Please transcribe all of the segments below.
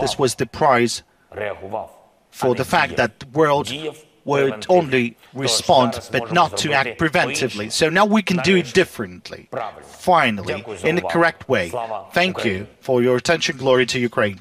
This was the price for the fact that the world would only respond but not to act preventively. So now we can do it differently. Finally, in the correct way. Thank you for your attention. Glory to Ukraine.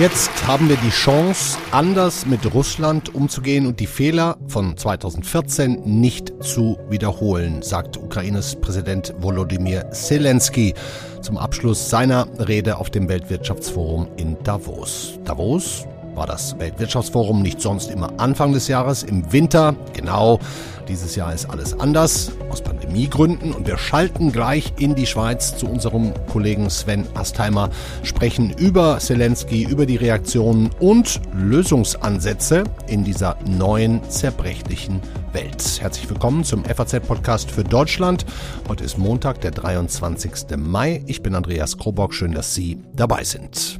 Jetzt haben wir die Chance, anders mit Russland umzugehen und die Fehler von 2014 nicht zu wiederholen, sagt Ukraines Präsident Volodymyr Zelensky zum Abschluss seiner Rede auf dem Weltwirtschaftsforum in Davos. Davos war das Weltwirtschaftsforum nicht sonst immer Anfang des Jahres, im Winter. Genau, dieses Jahr ist alles anders, aus Pandemiegründen. Und wir schalten gleich in die Schweiz zu unserem Kollegen Sven Astheimer, sprechen über Zelensky, über die Reaktionen und Lösungsansätze in dieser neuen, zerbrechlichen Welt. Herzlich willkommen zum FAZ-Podcast für Deutschland. Heute ist Montag, der 23. Mai. Ich bin Andreas Krobock. Schön, dass Sie dabei sind.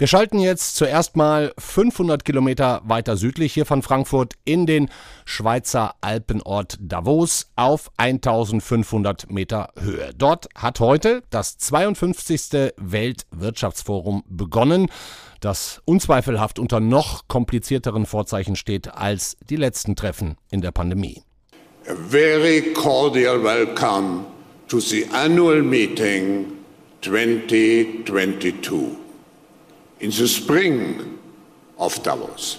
Wir schalten jetzt zuerst mal 500 Kilometer weiter südlich hier von Frankfurt in den Schweizer Alpenort Davos auf 1500 Meter Höhe. Dort hat heute das 52. Weltwirtschaftsforum begonnen, das unzweifelhaft unter noch komplizierteren Vorzeichen steht als die letzten Treffen in der Pandemie. A very cordial welcome to the annual meeting 2022 in the spring of Davos.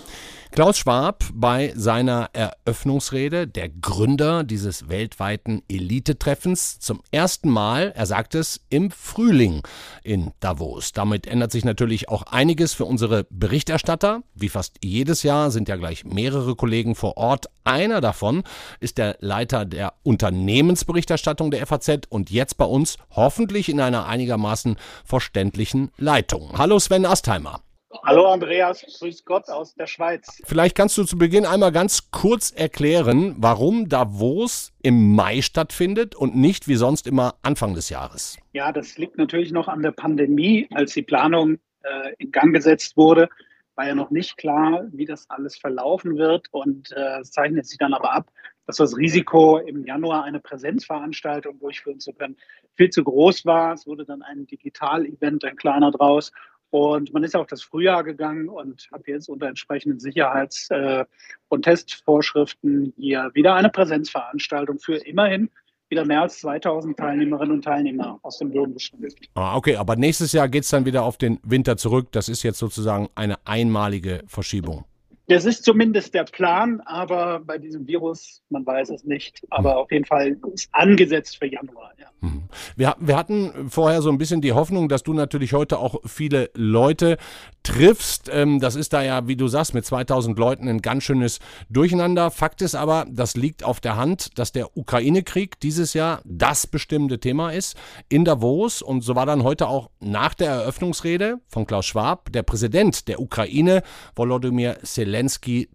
Klaus Schwab bei seiner Eröffnungsrede, der Gründer dieses weltweiten Elite-Treffens, zum ersten Mal, er sagt es, im Frühling in Davos. Damit ändert sich natürlich auch einiges für unsere Berichterstatter. Wie fast jedes Jahr sind ja gleich mehrere Kollegen vor Ort. Einer davon ist der Leiter der Unternehmensberichterstattung der FAZ und jetzt bei uns hoffentlich in einer einigermaßen verständlichen Leitung. Hallo Sven Astheimer. Hallo Andreas, grüß Gott aus der Schweiz. Vielleicht kannst du zu Beginn einmal ganz kurz erklären, warum Davos im Mai stattfindet und nicht wie sonst immer Anfang des Jahres. Ja, das liegt natürlich noch an der Pandemie. Als die Planung äh, in Gang gesetzt wurde, war ja noch nicht klar, wie das alles verlaufen wird und äh, es zeichnet sich dann aber ab, dass das Risiko, im Januar eine Präsenzveranstaltung durchführen zu können, viel zu groß war. Es wurde dann ein Digital-Event, ein kleiner draus und man ist auch das Frühjahr gegangen und hat jetzt unter entsprechenden Sicherheits- äh, und Testvorschriften hier wieder eine Präsenzveranstaltung für immerhin wieder mehr als 2000 Teilnehmerinnen und Teilnehmer aus dem Boden bestimmt. Ah, okay, aber nächstes Jahr geht es dann wieder auf den Winter zurück. Das ist jetzt sozusagen eine einmalige Verschiebung. Das ist zumindest der Plan, aber bei diesem Virus, man weiß es nicht. Aber auf jeden Fall ist angesetzt für Januar. Ja. Mhm. Wir, wir, hatten vorher so ein bisschen die Hoffnung, dass du natürlich heute auch viele Leute triffst. Ähm, das ist da ja, wie du sagst, mit 2000 Leuten ein ganz schönes Durcheinander. Fakt ist aber, das liegt auf der Hand, dass der Ukraine-Krieg dieses Jahr das bestimmende Thema ist in Davos. Und so war dann heute auch nach der Eröffnungsrede von Klaus Schwab der Präsident der Ukraine, Volodymyr Zelensky,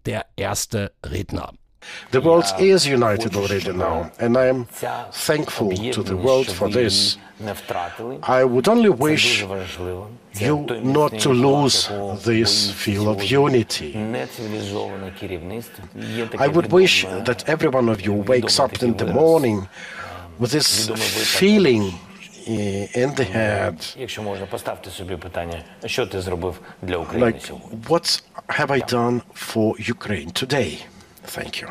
der erste Redner. The world is united already now, and I am thankful to the world for this. I would only wish you not to lose this feel of unity. I would wish that every one of you wakes up in the morning with this feeling in the head. Like, what have I done for Ukraine today? Thank you.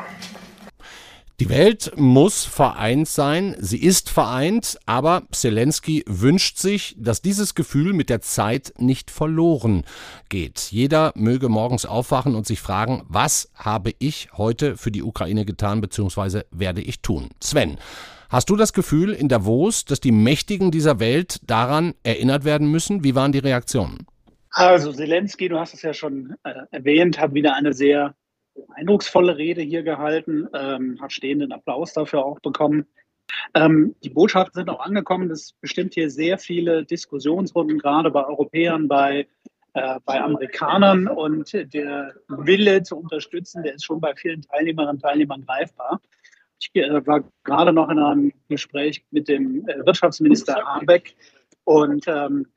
Die Welt muss vereint sein, sie ist vereint, aber Zelensky wünscht sich, dass dieses Gefühl mit der Zeit nicht verloren geht. Jeder möge morgens aufwachen und sich fragen, was habe ich heute für die Ukraine getan bzw. werde ich tun. Sven, hast du das Gefühl in Davos, dass die Mächtigen dieser Welt daran erinnert werden müssen? Wie waren die Reaktionen? Also Zelensky, du hast es ja schon äh, erwähnt, hat wieder eine sehr eindrucksvolle Rede hier gehalten, ähm, hat stehenden Applaus dafür auch bekommen. Ähm, die Botschaften sind auch angekommen. Es bestimmt hier sehr viele Diskussionsrunden, gerade bei Europäern, bei, äh, bei Amerikanern. Und der Wille zu unterstützen, der ist schon bei vielen Teilnehmerinnen und Teilnehmern greifbar. Ich äh, war gerade noch in einem Gespräch mit dem äh, Wirtschaftsminister Habeck und ähm,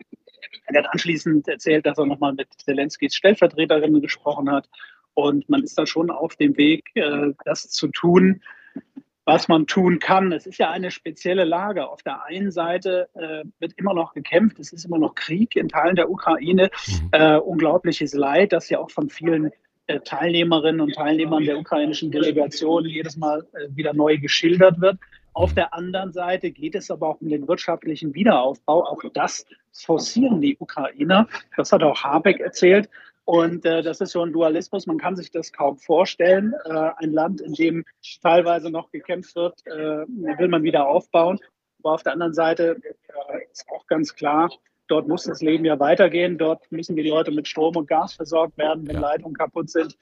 er hat anschließend erzählt, dass er nochmal mit Zelenskys Stellvertreterinnen gesprochen hat. Und man ist da schon auf dem Weg, äh, das zu tun, was man tun kann. Es ist ja eine spezielle Lage. Auf der einen Seite äh, wird immer noch gekämpft, es ist immer noch Krieg in Teilen der Ukraine, mhm. äh, unglaubliches Leid, das ja auch von vielen Teilnehmerinnen und Teilnehmern der ukrainischen Delegation jedes Mal äh, wieder neu geschildert wird. Auf der anderen Seite geht es aber auch um den wirtschaftlichen Wiederaufbau. Auch das forcieren die Ukrainer. Das hat auch Habeck erzählt. Und äh, das ist so ein Dualismus, man kann sich das kaum vorstellen. Äh, ein Land, in dem teilweise noch gekämpft wird, äh, will man wieder aufbauen. Aber auf der anderen Seite äh, ist auch ganz klar, Dort muss das Leben ja weitergehen. Dort müssen die Leute mit Strom und Gas versorgt werden, wenn ja. Leitungen kaputt sind.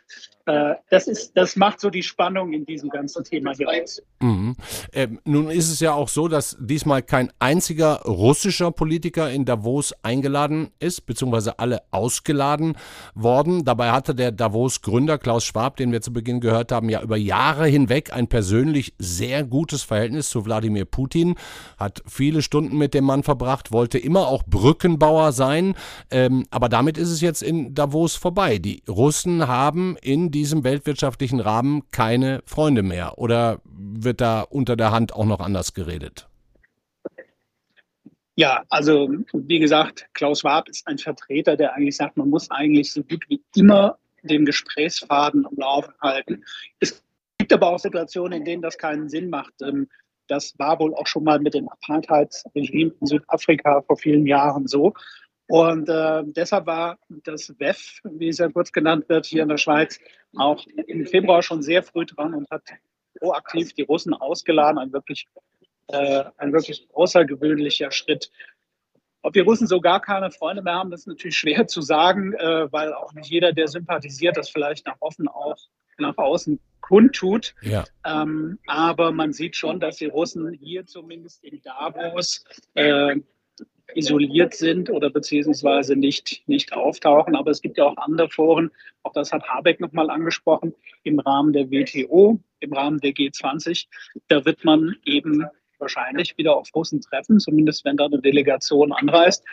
Äh, das, ist, das macht so die Spannung in diesem ganzen Thema hier aus. Mhm. Ähm, nun ist es ja auch so, dass diesmal kein einziger russischer Politiker in Davos eingeladen ist, beziehungsweise alle ausgeladen worden. Dabei hatte der Davos-Gründer Klaus Schwab, den wir zu Beginn gehört haben, ja über Jahre hinweg ein persönlich sehr gutes Verhältnis zu Wladimir Putin, hat viele Stunden mit dem Mann verbracht, wollte immer auch Brücken Brückenbauer sein. Ähm, aber damit ist es jetzt in Davos vorbei. Die Russen haben in diesem weltwirtschaftlichen Rahmen keine Freunde mehr. Oder wird da unter der Hand auch noch anders geredet? Ja, also wie gesagt, Klaus Schwab ist ein Vertreter, der eigentlich sagt, man muss eigentlich so gut wie immer den Gesprächsfaden am Laufen halten. Es gibt aber auch Situationen, in denen das keinen Sinn macht. Ähm, das war wohl auch schon mal mit dem Apartheidsregime in Südafrika vor vielen Jahren so. Und äh, deshalb war das WEF, wie es ja kurz genannt wird, hier in der Schweiz auch im Februar schon sehr früh dran und hat proaktiv die Russen ausgeladen. Ein wirklich, äh, ein wirklich außergewöhnlicher Schritt. Ob die Russen so gar keine Freunde mehr haben, das ist natürlich schwer zu sagen, äh, weil auch nicht jeder, der sympathisiert, das vielleicht nach offen auch nach außen kundtut. Ja. Ähm, aber man sieht schon, dass die Russen hier zumindest in Davos äh, isoliert sind oder beziehungsweise nicht, nicht auftauchen. Aber es gibt ja auch andere Foren, auch das hat Habeck nochmal angesprochen, im Rahmen der WTO, im Rahmen der G20. Da wird man eben wahrscheinlich wieder auf Russen treffen, zumindest wenn da eine Delegation anreist.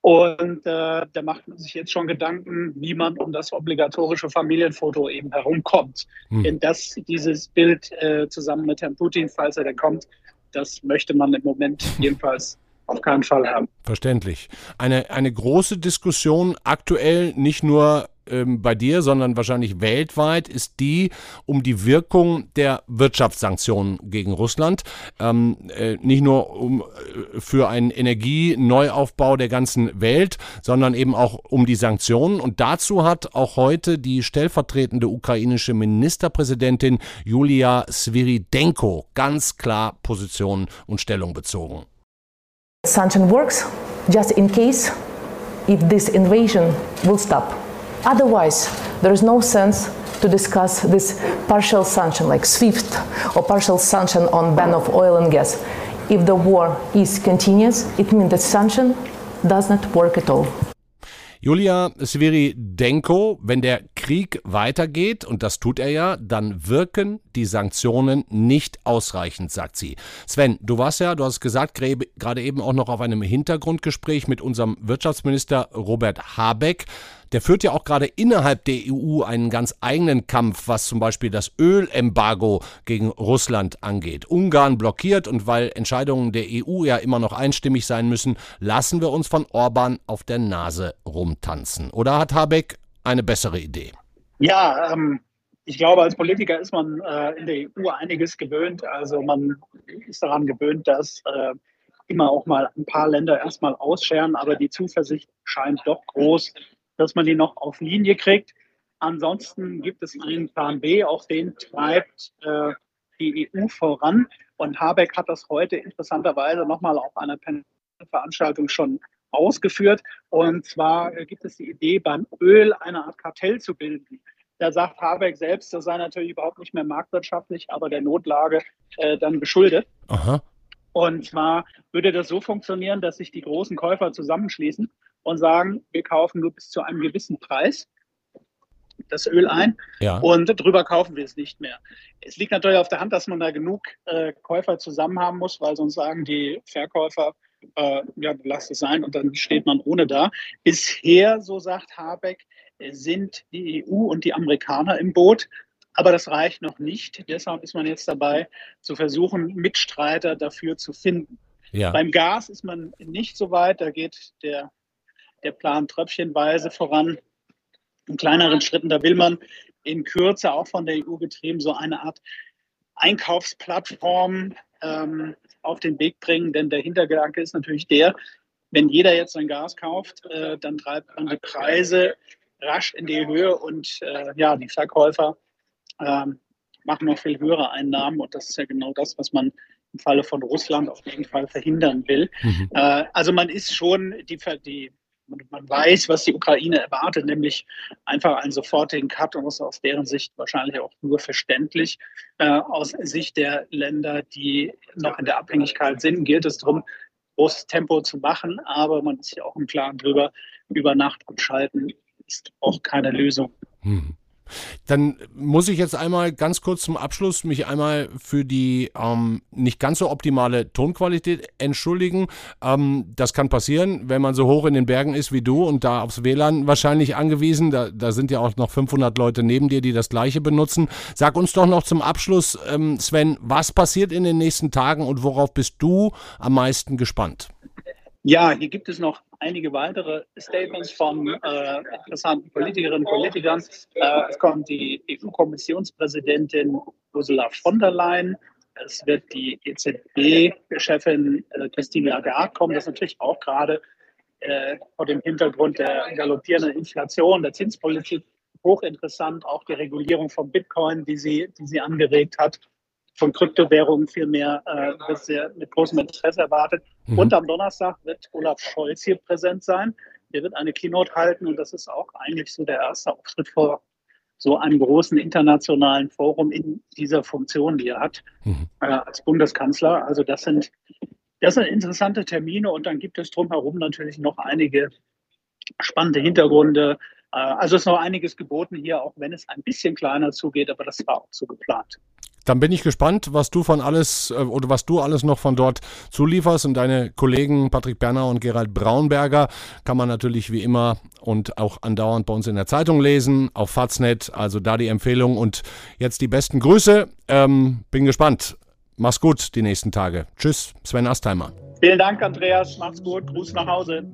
Und äh, da macht man sich jetzt schon Gedanken, wie man um das obligatorische Familienfoto eben herumkommt. Hm. Denn das, dieses Bild äh, zusammen mit Herrn Putin, falls er denn kommt, das möchte man im Moment jedenfalls auf keinen Fall haben. Verständlich. Eine, eine große Diskussion aktuell nicht nur ähm, bei dir, sondern wahrscheinlich weltweit, ist die um die Wirkung der Wirtschaftssanktionen gegen Russland. Ähm, äh, nicht nur um, äh, für einen Energieneuaufbau der ganzen Welt, sondern eben auch um die Sanktionen. Und dazu hat auch heute die stellvertretende ukrainische Ministerpräsidentin Julia Sviridenko ganz klar Position und Stellung bezogen. Sanction works just in case if this invasion will stop. Otherwise, there is no sense to discuss this partial sanction like SWIFT or partial sanction on ban of oil and gas. If the war is continuous, it means that sanction does not work at all. Julia Sviridenko, wenn der Krieg weitergeht, und das tut er ja, dann wirken die Sanktionen nicht ausreichend, sagt sie. Sven, du warst ja, du hast gesagt, gerade eben auch noch auf einem Hintergrundgespräch mit unserem Wirtschaftsminister Robert Habeck. Der führt ja auch gerade innerhalb der EU einen ganz eigenen Kampf, was zum Beispiel das Ölembargo gegen Russland angeht. Ungarn blockiert und weil Entscheidungen der EU ja immer noch einstimmig sein müssen, lassen wir uns von Orban auf der Nase rumtanzen. Oder hat Habeck eine bessere Idee? Ja, ähm, ich glaube, als Politiker ist man äh, in der EU einiges gewöhnt. Also man ist daran gewöhnt, dass äh, immer auch mal ein paar Länder erstmal ausscheren, aber die Zuversicht scheint doch groß, dass man die noch auf Linie kriegt. Ansonsten gibt es einen Plan B, auch den treibt äh, die EU voran. Und Habeck hat das heute interessanterweise nochmal auf einer Veranstaltung schon ausgeführt. Und zwar gibt es die Idee, beim Öl eine Art Kartell zu bilden. Da sagt Habeck selbst, das sei natürlich überhaupt nicht mehr marktwirtschaftlich, aber der Notlage äh, dann geschuldet. Aha. Und zwar würde das so funktionieren, dass sich die großen Käufer zusammenschließen und sagen, wir kaufen nur bis zu einem gewissen Preis das Öl ein ja. und drüber kaufen wir es nicht mehr. Es liegt natürlich auf der Hand, dass man da genug äh, Käufer zusammen haben muss, weil sonst sagen die Verkäufer, äh, ja, lasst es sein und dann steht man ohne da. Bisher, so sagt Habeck, sind die EU und die Amerikaner im Boot. Aber das reicht noch nicht. Deshalb ist man jetzt dabei, zu versuchen, Mitstreiter dafür zu finden. Ja. Beim Gas ist man nicht so weit. Da geht der, der Plan tröpfchenweise voran. In kleineren Schritten, da will man in Kürze auch von der EU getrieben so eine Art Einkaufsplattform ähm, auf den Weg bringen. Denn der Hintergedanke ist natürlich der, wenn jeder jetzt sein Gas kauft, äh, dann treibt man die Preise rasch in die Höhe und äh, ja, die Verkäufer äh, machen noch viel höhere Einnahmen und das ist ja genau das, was man im Falle von Russland auf jeden Fall verhindern will. Mhm. Äh, also man ist schon die, die man weiß, was die Ukraine erwartet, nämlich einfach einen sofortigen Cut und das ist aus deren Sicht wahrscheinlich auch nur verständlich. Äh, aus Sicht der Länder, die noch in der Abhängigkeit sind, gilt es darum, großes Tempo zu machen, aber man ist ja auch im Klaren darüber, über Nacht abschalten ist auch keine Lösung. Hm. Dann muss ich jetzt einmal ganz kurz zum Abschluss mich einmal für die ähm, nicht ganz so optimale Tonqualität entschuldigen. Ähm, das kann passieren, wenn man so hoch in den Bergen ist wie du und da aufs WLAN wahrscheinlich angewiesen. Da, da sind ja auch noch 500 Leute neben dir, die das gleiche benutzen. Sag uns doch noch zum Abschluss, ähm, Sven, was passiert in den nächsten Tagen und worauf bist du am meisten gespannt? Ja, hier gibt es noch einige weitere Statements von äh, interessanten Politikerinnen und Politikern. Äh, es kommt die EU-Kommissionspräsidentin Ursula von der Leyen. Es wird die EZB-Chefin äh, Christine Lagarde kommen. Das ist natürlich auch gerade äh, vor dem Hintergrund der galoppierenden Inflation, der Zinspolitik hochinteressant. Auch die Regulierung von Bitcoin, die sie, die sie angeregt hat von Kryptowährungen vielmehr äh, sehr mit großem Interesse erwartet. Mhm. Und am Donnerstag wird Olaf Scholz hier präsent sein. Er wird eine Keynote halten und das ist auch eigentlich so der erste Auftritt vor so einem großen internationalen Forum in dieser Funktion, die er hat mhm. äh, als Bundeskanzler. Also das sind, das sind interessante Termine und dann gibt es drumherum natürlich noch einige spannende Hintergründe. Äh, also es ist noch einiges geboten hier, auch wenn es ein bisschen kleiner zugeht, aber das war auch so geplant. Dann bin ich gespannt, was du von alles äh, oder was du alles noch von dort zulieferst. Und deine Kollegen Patrick Berner und Gerald Braunberger kann man natürlich wie immer und auch andauernd bei uns in der Zeitung lesen, auf Faznet. Also da die Empfehlung und jetzt die besten Grüße. Ähm, bin gespannt. Mach's gut die nächsten Tage. Tschüss, Sven Astheimer. Vielen Dank, Andreas. Mach's gut. Gruß nach Hause.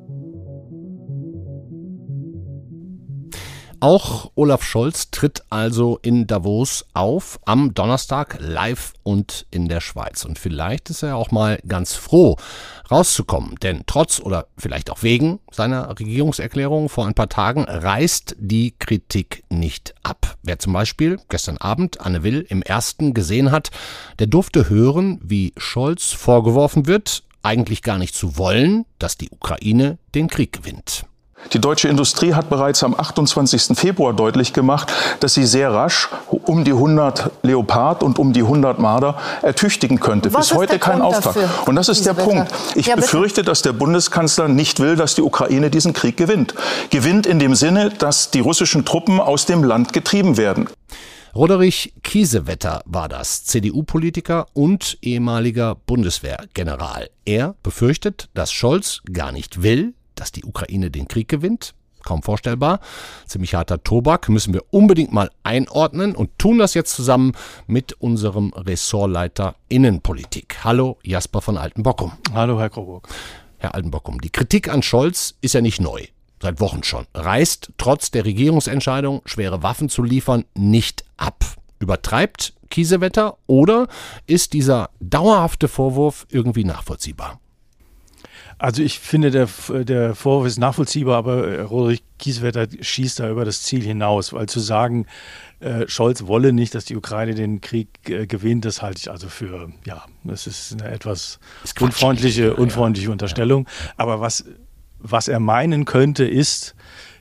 Auch Olaf Scholz tritt also in Davos auf, am Donnerstag live und in der Schweiz. Und vielleicht ist er auch mal ganz froh, rauszukommen. Denn trotz oder vielleicht auch wegen seiner Regierungserklärung vor ein paar Tagen reißt die Kritik nicht ab. Wer zum Beispiel gestern Abend Anne Will im ersten gesehen hat, der durfte hören, wie Scholz vorgeworfen wird, eigentlich gar nicht zu wollen, dass die Ukraine den Krieg gewinnt. Die deutsche Industrie hat bereits am 28. Februar deutlich gemacht, dass sie sehr rasch um die 100 Leopard und um die 100 Marder ertüchtigen könnte. Was Bis heute kein Grund Auftrag. Dafür, und das ist der Wetter? Punkt. Ich ja, befürchte, dass der Bundeskanzler nicht will, dass die Ukraine diesen Krieg gewinnt. Gewinnt in dem Sinne, dass die russischen Truppen aus dem Land getrieben werden. Roderich Kiesewetter war das, CDU-Politiker und ehemaliger Bundeswehrgeneral. Er befürchtet, dass Scholz gar nicht will, dass die Ukraine den Krieg gewinnt. Kaum vorstellbar. Ziemlich harter Tobak müssen wir unbedingt mal einordnen und tun das jetzt zusammen mit unserem Ressortleiter Innenpolitik. Hallo Jasper von Altenbockum. Hallo Herr Kroburg. Herr Altenbockum, die Kritik an Scholz ist ja nicht neu. Seit Wochen schon. Reißt trotz der Regierungsentscheidung, schwere Waffen zu liefern, nicht ab. Übertreibt Kiesewetter oder ist dieser dauerhafte Vorwurf irgendwie nachvollziehbar? Also ich finde, der, der Vorwurf ist nachvollziehbar, aber äh, Roderich Kieswetter schießt da über das Ziel hinaus, weil zu sagen, äh, Scholz wolle nicht, dass die Ukraine den Krieg äh, gewinnt, das halte ich also für, ja, das ist eine etwas unfreundliche, unfreundliche Unterstellung. Aber was was er meinen könnte, ist,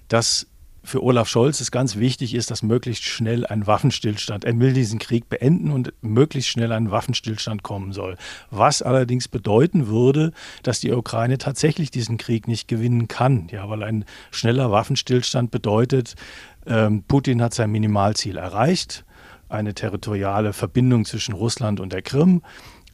dass für Olaf Scholz es ganz wichtig ist, dass möglichst schnell ein Waffenstillstand, er will diesen Krieg beenden und möglichst schnell ein Waffenstillstand kommen soll. Was allerdings bedeuten würde, dass die Ukraine tatsächlich diesen Krieg nicht gewinnen kann. Ja, weil ein schneller Waffenstillstand bedeutet, ähm, Putin hat sein Minimalziel erreicht, eine territoriale Verbindung zwischen Russland und der Krim,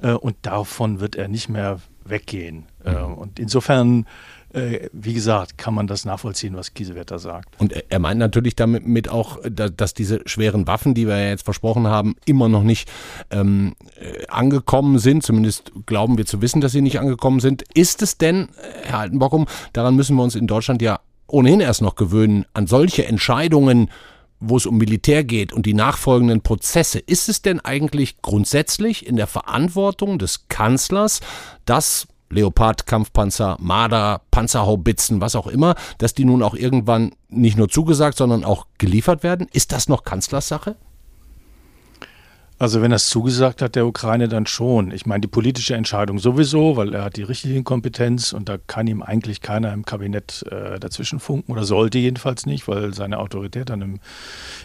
äh, und davon wird er nicht mehr weggehen. Äh, und insofern wie gesagt, kann man das nachvollziehen, was Kiesewetter sagt. Und er meint natürlich damit mit auch, dass diese schweren Waffen, die wir ja jetzt versprochen haben, immer noch nicht ähm, äh, angekommen sind. Zumindest glauben wir zu wissen, dass sie nicht angekommen sind. Ist es denn, Herr Altenbockum, daran müssen wir uns in Deutschland ja ohnehin erst noch gewöhnen, an solche Entscheidungen, wo es um Militär geht und die nachfolgenden Prozesse, ist es denn eigentlich grundsätzlich in der Verantwortung des Kanzlers, dass Leopard-Kampfpanzer, Marder, Panzerhaubitzen, was auch immer, dass die nun auch irgendwann nicht nur zugesagt, sondern auch geliefert werden? Ist das noch Kanzlersache? Also wenn er es zugesagt hat, der Ukraine, dann schon. Ich meine, die politische Entscheidung sowieso, weil er hat die richtige Kompetenz und da kann ihm eigentlich keiner im Kabinett äh, dazwischen funken oder sollte jedenfalls nicht, weil seine Autorität dann im,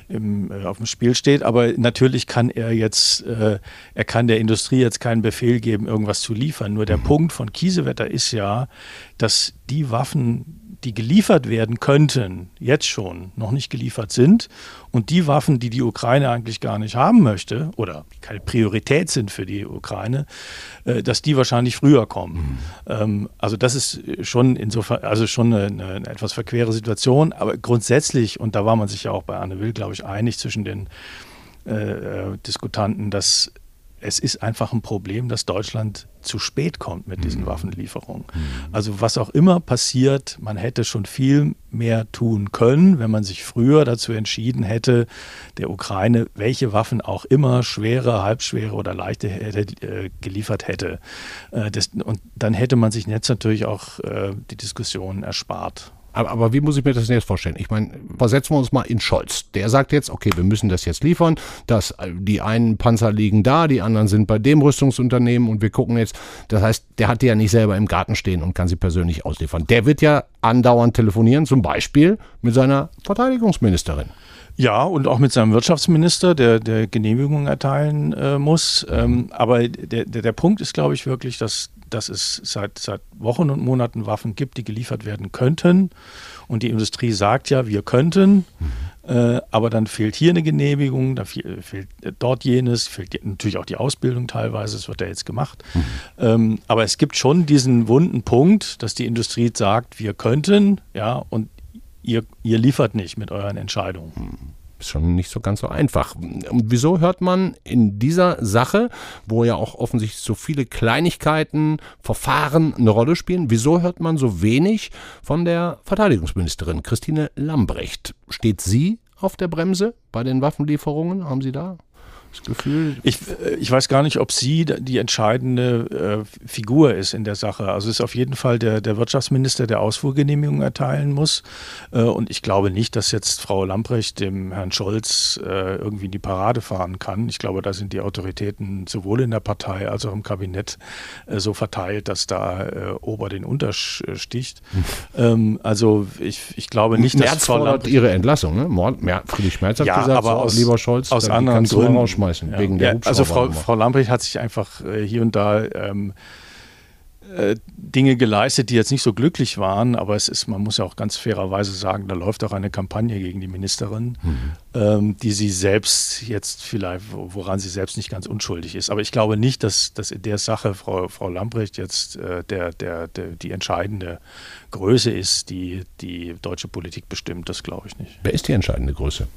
im, äh, auf dem Spiel steht. Aber natürlich kann er jetzt, äh, er kann der Industrie jetzt keinen Befehl geben, irgendwas zu liefern. Nur der mhm. Punkt von Kiesewetter ist ja, dass die Waffen, die geliefert werden könnten, jetzt schon noch nicht geliefert sind. Und die Waffen, die die Ukraine eigentlich gar nicht haben möchte oder keine Priorität sind für die Ukraine, äh, dass die wahrscheinlich früher kommen. Mhm. also das ist schon insofern, also schon eine, eine, etwas verquere Situation. Aber grundsätzlich, und da war man sich ja auch bei Anne Will, glaube ich, einig zwischen den äh, äh Diskutanten, dass es ist einfach ein Problem, dass Deutschland zu spät kommt mit diesen mhm. Waffenlieferungen. Mhm. Also was auch immer passiert, man hätte schon viel mehr tun können, wenn man sich früher dazu entschieden hätte, der Ukraine welche Waffen auch immer, schwere, halbschwere oder leichte, hätte, äh, geliefert hätte. Äh, das, und dann hätte man sich jetzt natürlich auch äh, die Diskussion erspart. Aber, aber, wie muss ich mir das jetzt vorstellen? Ich meine, versetzen wir uns mal in Scholz. Der sagt jetzt, okay, wir müssen das jetzt liefern. Das, die einen Panzer liegen da, die anderen sind bei dem Rüstungsunternehmen und wir gucken jetzt. Das heißt, der hat die ja nicht selber im Garten stehen und kann sie persönlich ausliefern. Der wird ja andauernd telefonieren, zum Beispiel mit seiner Verteidigungsministerin. Ja, und auch mit seinem Wirtschaftsminister, der, der Genehmigung erteilen äh, muss. Ähm, aber der, der, der Punkt ist, glaube ich, wirklich, dass dass es seit, seit Wochen und Monaten Waffen gibt, die geliefert werden könnten. Und die Industrie sagt ja, wir könnten, mhm. äh, aber dann fehlt hier eine Genehmigung, da fehlt, fehlt dort jenes, fehlt natürlich auch die Ausbildung teilweise, das wird ja jetzt gemacht. Mhm. Ähm, aber es gibt schon diesen wunden Punkt, dass die Industrie sagt, wir könnten, ja, und ihr, ihr liefert nicht mit euren Entscheidungen. Mhm ist schon nicht so ganz so einfach. Und wieso hört man in dieser Sache, wo ja auch offensichtlich so viele Kleinigkeiten, Verfahren eine Rolle spielen, wieso hört man so wenig von der Verteidigungsministerin Christine Lambrecht? Steht sie auf der Bremse bei den Waffenlieferungen? Haben Sie da das Gefühl. Ich, äh, ich weiß gar nicht, ob sie die entscheidende äh, Figur ist in der Sache. Also es ist auf jeden Fall der, der Wirtschaftsminister, der Ausfuhrgenehmigung erteilen muss. Äh, und ich glaube nicht, dass jetzt Frau Lamprecht dem Herrn Scholz äh, irgendwie in die Parade fahren kann. Ich glaube, da sind die Autoritäten sowohl in der Partei als auch im Kabinett äh, so verteilt, dass da äh, Ober den untersticht. Hm. Ähm, also ich, ich glaube nicht, dass Merz Frau Lamprecht ihre Entlassung. Ne? Friedrich Merz hat ja, gesagt, aber so, aus, lieber Scholz, aus anderen Gründen rausschmeißen, ja. wegen der ja, Also Frau, Frau Lamprecht hat sich einfach äh, hier und da ähm, äh, Dinge geleistet, die jetzt nicht so glücklich waren, aber es ist, man muss ja auch ganz fairerweise sagen, da läuft auch eine Kampagne gegen die Ministerin, mhm. ähm, die sie selbst jetzt vielleicht, woran sie selbst nicht ganz unschuldig ist. Aber ich glaube nicht, dass, dass in der Sache Frau, Frau Lamprecht jetzt äh, der, der, der, die entscheidende Größe ist, die die deutsche Politik bestimmt. Das glaube ich nicht. Wer ist die entscheidende Größe?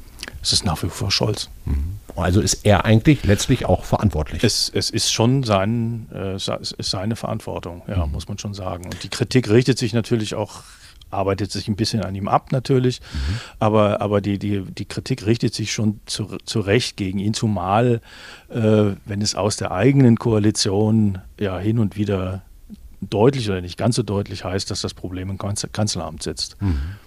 Es ist nach wie vor Scholz. Mhm. Also ist er eigentlich letztlich auch verantwortlich. Es, es ist schon sein, äh, ist seine Verantwortung, ja, mhm. muss man schon sagen. Und die Kritik richtet sich natürlich auch arbeitet sich ein bisschen an ihm ab natürlich, mhm. aber, aber die, die, die Kritik richtet sich schon zu, zu Recht gegen ihn, zumal äh, wenn es aus der eigenen Koalition ja hin und wieder deutlich oder nicht ganz so deutlich heißt, dass das Problem im Kanzleramt sitzt. Mhm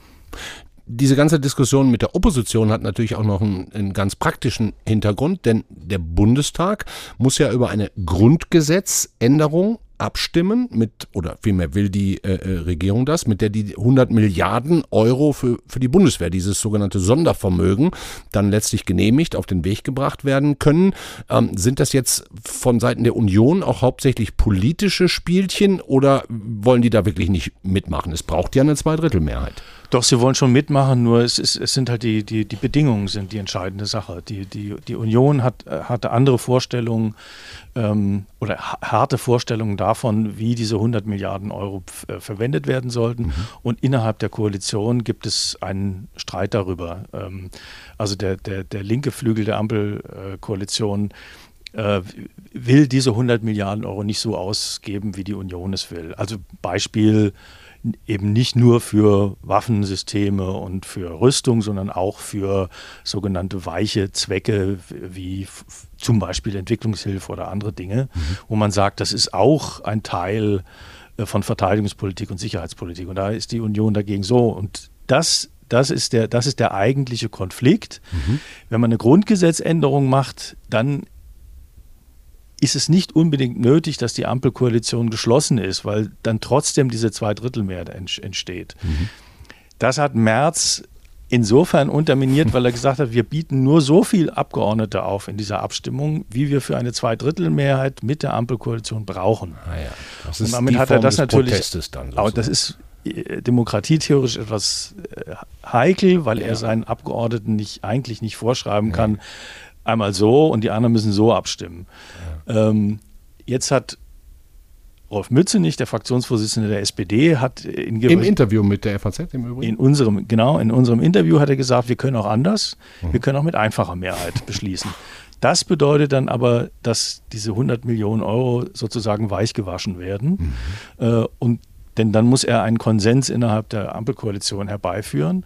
diese ganze Diskussion mit der Opposition hat natürlich auch noch einen, einen, ganz praktischen Hintergrund, denn der Bundestag muss ja über eine Grundgesetzänderung abstimmen mit, oder vielmehr will die äh, äh Regierung das, mit der die 100 Milliarden Euro für, für die Bundeswehr, dieses sogenannte Sondervermögen, dann letztlich genehmigt, auf den Weg gebracht werden können. Ähm, sind das jetzt von Seiten der Union auch hauptsächlich politische Spielchen oder wollen die da wirklich nicht mitmachen? Es braucht ja eine Zweidrittelmehrheit. Doch, sie wollen schon mitmachen, nur es, ist, es sind halt die, die, die Bedingungen sind die entscheidende Sache. Die, die, die Union hat, hatte andere Vorstellungen ähm, oder harte Vorstellungen davon, wie diese 100 Milliarden Euro äh, verwendet werden sollten. Mhm. Und innerhalb der Koalition gibt es einen Streit darüber. Ähm, also der, der, der linke Flügel der Ampelkoalition äh, will diese 100 Milliarden Euro nicht so ausgeben, wie die Union es will. Also Beispiel eben nicht nur für Waffensysteme und für Rüstung, sondern auch für sogenannte weiche Zwecke wie zum Beispiel Entwicklungshilfe oder andere Dinge, mhm. wo man sagt, das ist auch ein Teil äh, von Verteidigungspolitik und Sicherheitspolitik. Und da ist die Union dagegen so. Und das das ist der, das ist der eigentliche Konflikt. Mhm. Wenn man eine Grundgesetzänderung macht, dann ist es nicht unbedingt nötig, dass die Ampelkoalition geschlossen ist, weil dann trotzdem diese Zweidrittelmehrheit entsteht. Mhm. Das hat Merz insofern unterminiert, weil er gesagt hat, wir bieten nur so viele Abgeordnete auf in dieser Abstimmung, wie wir für eine Zweidrittelmehrheit mit der Ampelkoalition brauchen. Ah ja, das ist Und damit hat er das natürlich. Dann auch, das ist äh, demokratietheorisch etwas äh, heikel, weil ja. er seinen Abgeordneten nicht, eigentlich nicht vorschreiben ja. kann, einmal so und die anderen müssen so abstimmen. Ähm, jetzt hat Rolf Mützenich, der Fraktionsvorsitzende der SPD, hat in im Interview mit der FAZ im Übrigen. In unserem, genau, in unserem Interview hat er gesagt, wir können auch anders, mhm. wir können auch mit einfacher Mehrheit beschließen. Das bedeutet dann aber, dass diese 100 Millionen Euro sozusagen weichgewaschen werden. Mhm. Äh, und denn dann muss er einen Konsens innerhalb der Ampelkoalition herbeiführen.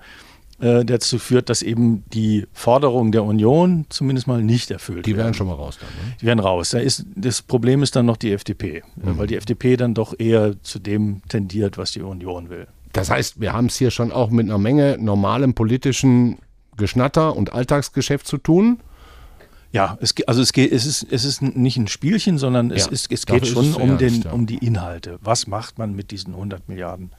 Äh, dazu führt, dass eben die Forderungen der Union zumindest mal nicht erfüllt werden. Die werden schon mal raus dann. Ne? Die werden raus. Da ist, das Problem ist dann noch die FDP, äh, mhm. weil die FDP dann doch eher zu dem tendiert, was die Union will. Das heißt, wir haben es hier schon auch mit einer Menge normalem politischen Geschnatter und Alltagsgeschäft zu tun. Ja, es, also es, geht, es, ist, es ist nicht ein Spielchen, sondern es, ja, ist, es geht schon um, den, ja. um die Inhalte. Was macht man mit diesen 100 Milliarden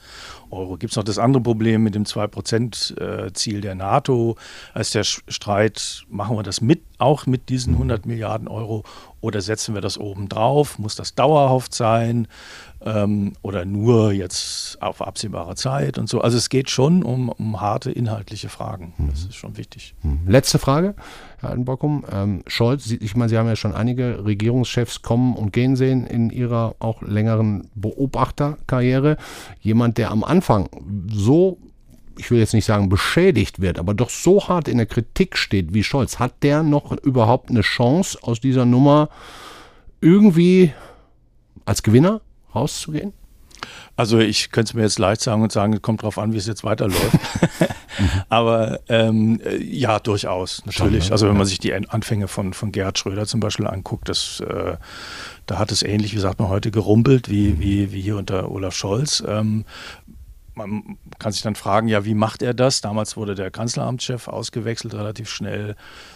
Euro? Gibt es noch das andere Problem mit dem 2-Prozent-Ziel der NATO? Als der Streit, machen wir das mit, auch mit diesen 100 Milliarden Euro oder setzen wir das oben drauf? Muss das dauerhaft sein? Ähm, oder nur jetzt auf absehbare Zeit und so. Also es geht schon um, um harte inhaltliche Fragen. Mhm. Das ist schon wichtig. Mhm. Letzte Frage, Herr Altenbockum. Ähm, Scholz, ich meine, Sie haben ja schon einige Regierungschefs kommen und gehen sehen in Ihrer auch längeren Beobachterkarriere. Jemand, der am Anfang so ich will jetzt nicht sagen beschädigt wird, aber doch so hart in der Kritik steht wie Scholz, hat der noch überhaupt eine Chance aus dieser Nummer irgendwie als Gewinner rauszugehen? Also ich könnte es mir jetzt leicht sagen und sagen, es kommt darauf an, wie es jetzt weiterläuft. Aber ähm, ja, durchaus, natürlich. Ne? Also wenn man sich die Anfänge von, von Gerhard Schröder zum Beispiel anguckt, das, äh, da hat es ähnlich, wie sagt man heute, gerumpelt, wie, wie, wie hier unter Olaf Scholz. Ähm, man kann sich dann fragen, ja, wie macht er das? Damals wurde der Kanzleramtschef ausgewechselt, relativ schnell.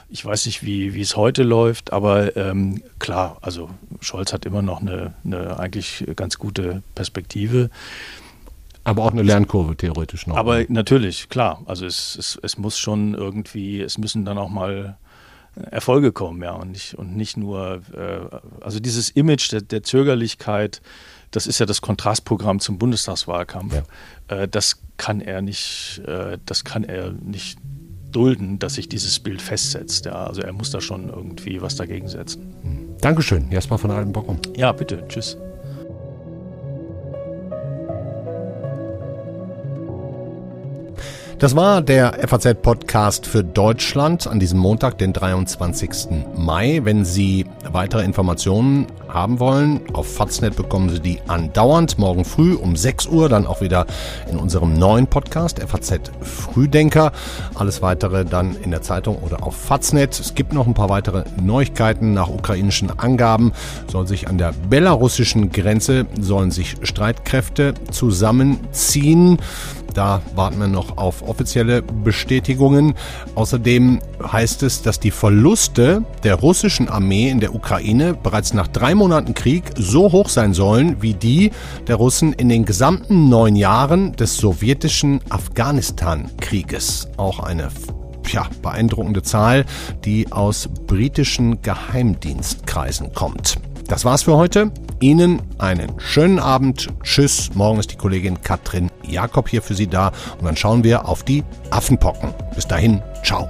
Ich weiß nicht, wie, wie es heute läuft, aber ähm, klar, also Scholz hat immer noch eine, eine eigentlich ganz gute Perspektive. Aber auch eine Lernkurve theoretisch noch. Aber ne? natürlich, klar. Also es, es, es muss schon irgendwie, es müssen dann auch mal Erfolge kommen, ja, und nicht, und nicht nur, äh, also dieses Image der, der Zögerlichkeit, das ist ja das Kontrastprogramm zum Bundestagswahlkampf. Ja. Äh, das kann er nicht, äh, das kann er nicht dulden, dass sich dieses Bild festsetzt. Ja, also er muss da schon irgendwie was dagegen setzen. Dankeschön, Jasper von Altenbockum. Ja, bitte. Tschüss. Das war der FAZ-Podcast für Deutschland an diesem Montag, den 23. Mai. Wenn Sie weitere Informationen haben wollen, auf Faznet bekommen Sie die andauernd morgen früh um 6 Uhr, dann auch wieder in unserem neuen Podcast FAZ Frühdenker. Alles weitere dann in der Zeitung oder auf Faznet. Es gibt noch ein paar weitere Neuigkeiten. Nach ukrainischen Angaben soll sich an der belarussischen Grenze sollen sich Streitkräfte zusammenziehen. Da warten wir noch auf offizielle Bestätigungen. Außerdem heißt es, dass die Verluste der russischen Armee in der Ukraine bereits nach drei Monaten Krieg so hoch sein sollen wie die der Russen in den gesamten neun Jahren des sowjetischen Afghanistan-Krieges. Auch eine ja, beeindruckende Zahl, die aus britischen Geheimdienstkreisen kommt. Das war's für heute. Ihnen einen schönen Abend. Tschüss. Morgen ist die Kollegin Katrin Jakob hier für Sie da und dann schauen wir auf die Affenpocken. Bis dahin, ciao.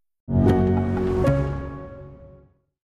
you